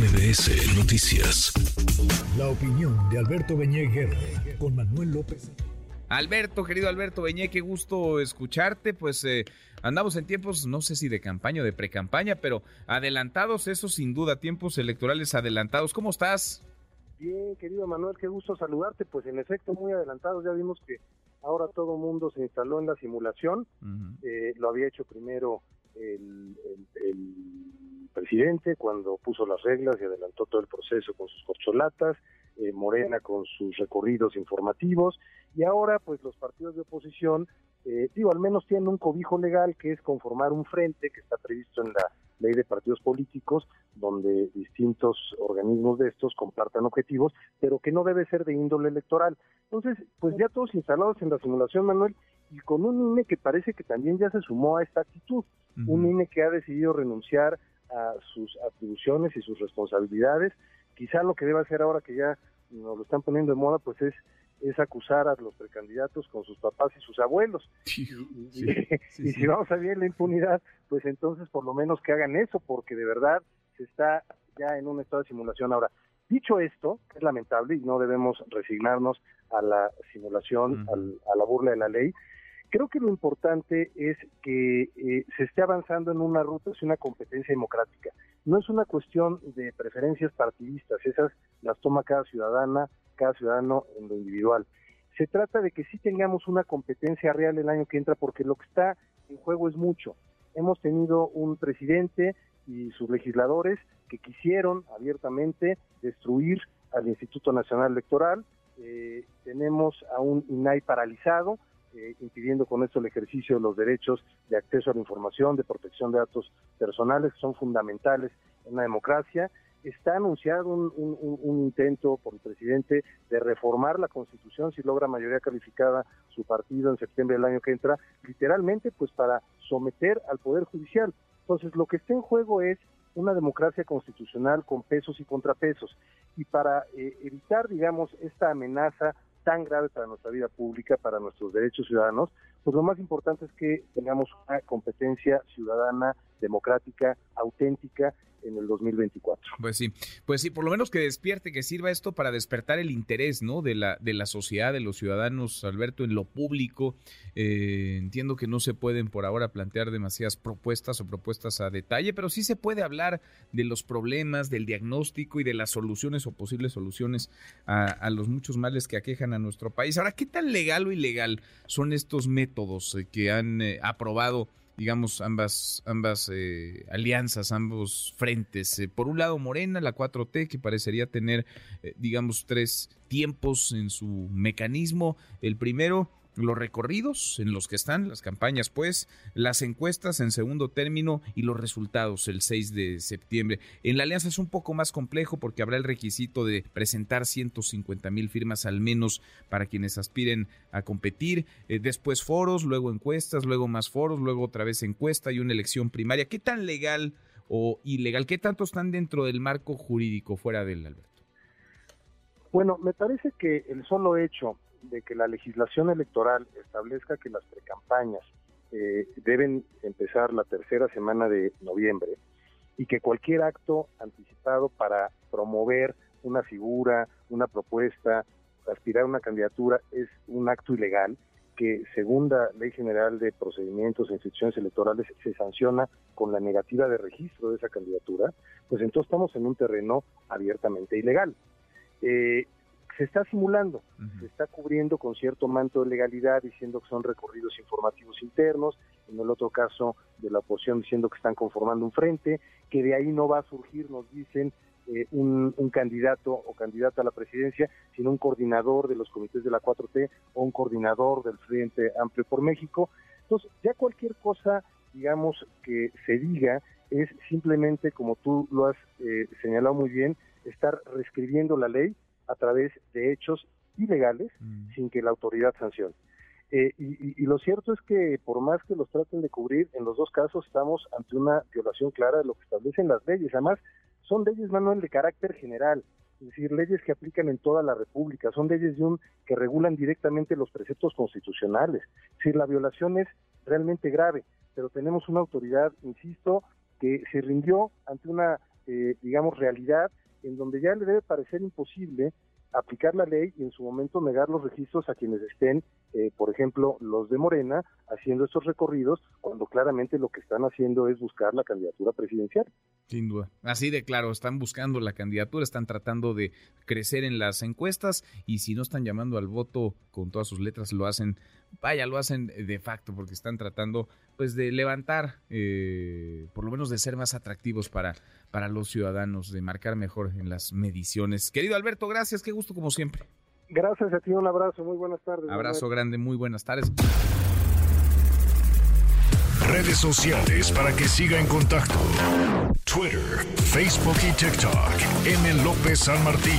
MBS Noticias. La opinión de Alberto Beñé con Manuel López. Alberto, querido Alberto Beñé, qué gusto escucharte. Pues eh, andamos en tiempos, no sé si de campaña o de precampaña, pero adelantados, eso sin duda, tiempos electorales adelantados. ¿Cómo estás? Bien, querido Manuel, qué gusto saludarte. Pues en efecto, muy adelantados. Ya vimos que ahora todo el mundo se instaló en la simulación. Eh, lo había hecho primero el, presidente cuando puso las reglas y adelantó todo el proceso con sus corcholatas, eh, Morena con sus recorridos informativos y ahora pues los partidos de oposición, eh, digo, al menos tienen un cobijo legal que es conformar un frente que está previsto en la ley de partidos políticos, donde distintos organismos de estos compartan objetivos, pero que no debe ser de índole electoral. Entonces, pues ya todos instalados en la simulación, Manuel, y con un INE que parece que también ya se sumó a esta actitud, un INE que ha decidido renunciar a sus atribuciones y sus responsabilidades. Quizá lo que debe hacer ahora que ya nos lo están poniendo de moda, pues es es acusar a los precandidatos con sus papás y sus abuelos. y, si vamos a bien la impunidad, pues entonces por lo menos que hagan eso, porque de verdad se está ya en un estado de simulación. Ahora, dicho esto, es lamentable y no debemos resignarnos a la simulación, a la burla de la ley, creo que lo importante es que eh, se esté avanzando en una ruta, es una competencia democrática. No es una cuestión de preferencias partidistas, esas las toma cada ciudadana, cada ciudadano en lo individual. Se trata de que sí tengamos una competencia real el año que entra, porque lo que está en juego es mucho. Hemos tenido un presidente y sus legisladores que quisieron abiertamente destruir al Instituto Nacional Electoral. Eh, tenemos a un INAI paralizado, eh, impidiendo con esto el ejercicio de los derechos de acceso a la información, de protección de datos personales, que son fundamentales en la democracia está anunciado un, intento por el presidente de reformar la constitución si logra mayoría calificada su partido en septiembre del año que entra, literalmente pues para someter al Poder Judicial. Entonces lo que está en juego es una democracia constitucional con pesos y contrapesos. Y para eh, evitar, digamos, esta amenaza tan grave para nuestra vida pública, para nuestros derechos ciudadanos, pues lo más importante es que tengamos una competencia ciudadana, democrática, auténtica en el 2024. Pues sí, pues sí, por lo menos que despierte, que sirva esto para despertar el interés, ¿no? De la de la sociedad, de los ciudadanos, Alberto, en lo público. Eh, entiendo que no se pueden por ahora plantear demasiadas propuestas o propuestas a detalle, pero sí se puede hablar de los problemas, del diagnóstico y de las soluciones o posibles soluciones a, los muchos males que aquejan a nuestro país. Ahora, ¿qué tan legal o ilegal son estos métodos que han eh, aprobado? Digamos, ambas, ambas eh, alianzas, ambos frentes. Eh, por un lado, Morena, la 4T, que parecería tener, eh, digamos, tres tiempos en su mecanismo. El primero, los recorridos en los que están las campañas, pues, las encuestas en segundo término y los resultados el 6 de septiembre. En la alianza es un poco más complejo porque habrá el requisito de presentar 150 mil firmas al menos para quienes aspiren a competir, eh, después foros, luego encuestas, luego más foros, luego otra vez encuesta y una elección primaria. ¿Qué tan legal o ilegal? ¿Qué tanto están dentro del marco jurídico fuera del Alberto? Bueno, me parece que el solo hecho de que la legislación electoral establezca que las precampañas eh, deben empezar la tercera semana de noviembre y que cualquier acto anticipado para promover una figura, una propuesta, aspirar a una candidatura es un acto ilegal que según la Ley General de Procedimientos e Instituciones Electorales se sanciona con la negativa de registro de esa candidatura, pues entonces estamos en un terreno abiertamente ilegal. Eh, se está simulando, se está cubriendo con cierto manto de legalidad diciendo que son recorridos informativos internos, en el otro caso de la oposición diciendo que están conformando un frente, que de ahí no va a surgir, nos dicen, eh, un, candidato o candidata a la presidencia, sino un coordinador de los comités de la 4T o un coordinador del Frente Amplio por México. Entonces, ya cualquier cosa, digamos, que se diga es simplemente, como tú lo has eh, señalado muy bien, estar reescribiendo la ley a través de hechos ilegales mm. sin que la autoridad sancione. Eh, y, lo cierto es que por más que los traten de cubrir, en los dos casos estamos ante una violación clara de lo que establecen las leyes. Además, son leyes, Manuel, de carácter general, es decir, leyes que aplican en toda la República, son leyes de un, que regulan directamente los preceptos constitucionales. Es decir, la violación es realmente grave, pero tenemos una autoridad, insisto, que se rindió ante una eh, digamos, realidad en donde ya le debe parecer imposible aplicar la ley y en su momento negar los registros a quienes estén, eh, por ejemplo, los de Morena, haciendo estos recorridos, cuando claramente lo que están haciendo es buscar la candidatura presidencial. Sin duda. Así de claro, están buscando la candidatura, están tratando de crecer en las encuestas y si no están llamando al voto con todas sus letras, lo hacen, vaya, lo hacen de facto porque están tratando pues de levantar, eh, por lo menos de ser más atractivos para, para los ciudadanos, de marcar mejor en las mediciones. Querido Alberto, gracias, qué gusto como siempre. Gracias a ti, un abrazo, muy buenas tardes. Abrazo grande, muy buenas tardes. Redes sociales para que siga en contacto: Twitter, Facebook y TikTok. M. López San Martín.